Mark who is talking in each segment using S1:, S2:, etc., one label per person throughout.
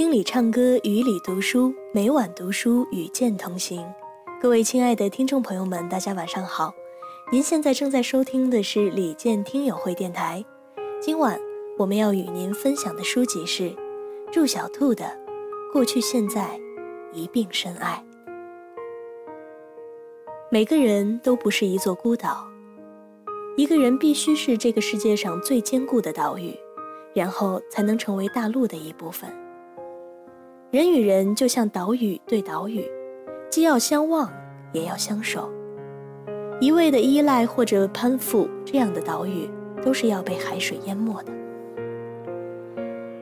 S1: 听里唱歌，雨里读书，每晚读书与剑同行。各位亲爱的听众朋友们，大家晚上好。您现在正在收听的是李健听友会电台。今晚我们要与您分享的书籍是祝小兔的《过去现在一并深爱》。每个人都不是一座孤岛，一个人必须是这个世界上最坚固的岛屿，然后才能成为大陆的一部分。人与人就像岛屿对岛屿，既要相望，也要相守。一味的依赖或者攀附，这样的岛屿都是要被海水淹没的。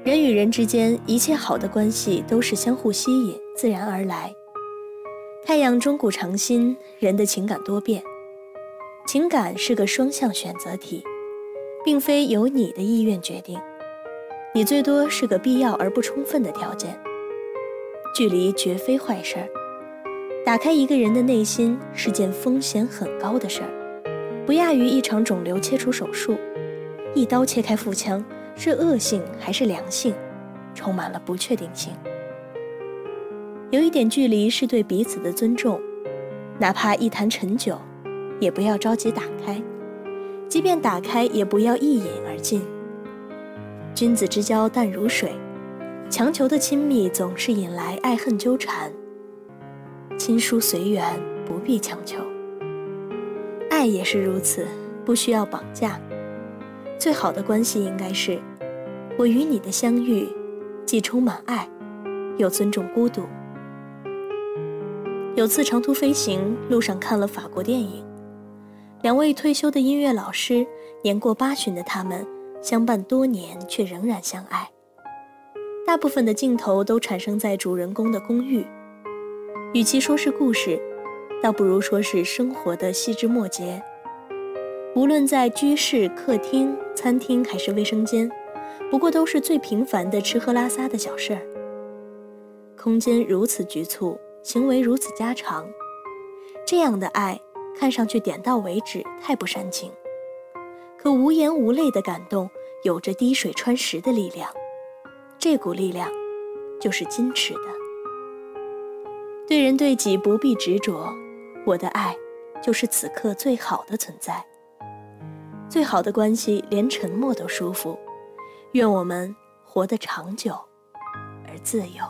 S1: 人与人之间，一切好的关系都是相互吸引，自然而来。太阳钟鼓长新，人的情感多变，情感是个双向选择题，并非由你的意愿决定，你最多是个必要而不充分的条件。距离绝非坏事儿，打开一个人的内心是件风险很高的事儿，不亚于一场肿瘤切除手术，一刀切开腹腔是恶性还是良性，充满了不确定性。有一点距离是对彼此的尊重，哪怕一坛陈酒，也不要着急打开；即便打开，也不要一饮而尽。君子之交淡如水，强求的亲密总是引来爱恨纠缠。亲疏随缘，不必强求。爱也是如此，不需要绑架。最好的关系应该是，我与你的相遇，既充满爱，又尊重孤独。有次长途飞行路上看了法国电影，两位退休的音乐老师，年过八旬的他们相伴多年却仍然相爱。大部分的镜头都产生在主人公的公寓，与其说是故事，倒不如说是生活的细枝末节。无论在居室、客厅、餐厅还是卫生间，不过都是最平凡的吃喝拉撒的小事儿。空间如此局促。行为如此家常，这样的爱看上去点到为止，太不煽情。可无言无泪的感动，有着滴水穿石的力量。这股力量，就是矜持的。对人对己不必执着，我的爱，就是此刻最好的存在。最好的关系，连沉默都舒服。愿我们活得长久而自由。